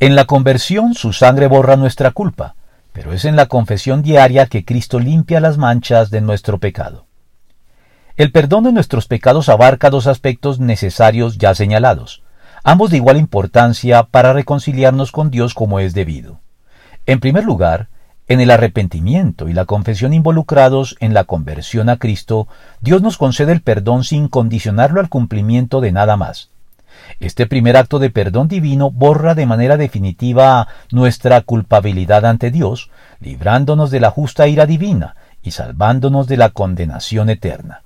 En la conversión su sangre borra nuestra culpa, pero es en la confesión diaria que Cristo limpia las manchas de nuestro pecado. El perdón de nuestros pecados abarca dos aspectos necesarios ya señalados, ambos de igual importancia para reconciliarnos con Dios como es debido. En primer lugar, en el arrepentimiento y la confesión involucrados en la conversión a Cristo, Dios nos concede el perdón sin condicionarlo al cumplimiento de nada más. Este primer acto de perdón divino borra de manera definitiva nuestra culpabilidad ante Dios, librándonos de la justa ira divina y salvándonos de la condenación eterna.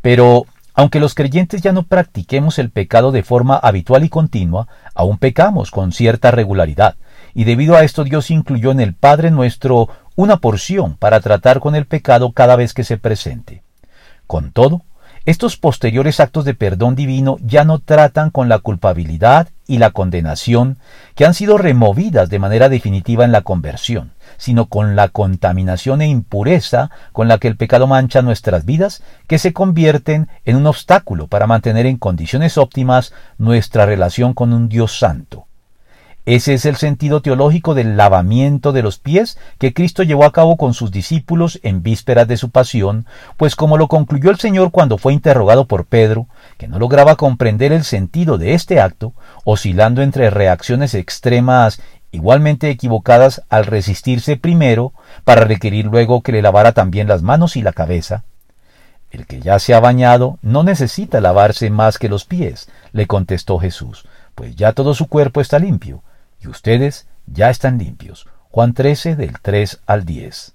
Pero, aunque los creyentes ya no practiquemos el pecado de forma habitual y continua, aún pecamos con cierta regularidad, y debido a esto Dios incluyó en el Padre nuestro una porción para tratar con el pecado cada vez que se presente. Con todo, estos posteriores actos de perdón divino ya no tratan con la culpabilidad y la condenación que han sido removidas de manera definitiva en la conversión, sino con la contaminación e impureza con la que el pecado mancha nuestras vidas, que se convierten en un obstáculo para mantener en condiciones óptimas nuestra relación con un Dios santo. Ese es el sentido teológico del lavamiento de los pies que Cristo llevó a cabo con sus discípulos en vísperas de su pasión, pues como lo concluyó el Señor cuando fue interrogado por Pedro, que no lograba comprender el sentido de este acto, oscilando entre reacciones extremas igualmente equivocadas al resistirse primero para requerir luego que le lavara también las manos y la cabeza. El que ya se ha bañado no necesita lavarse más que los pies, le contestó Jesús, pues ya todo su cuerpo está limpio ustedes ya están limpios. Juan 13 del 3 al 10.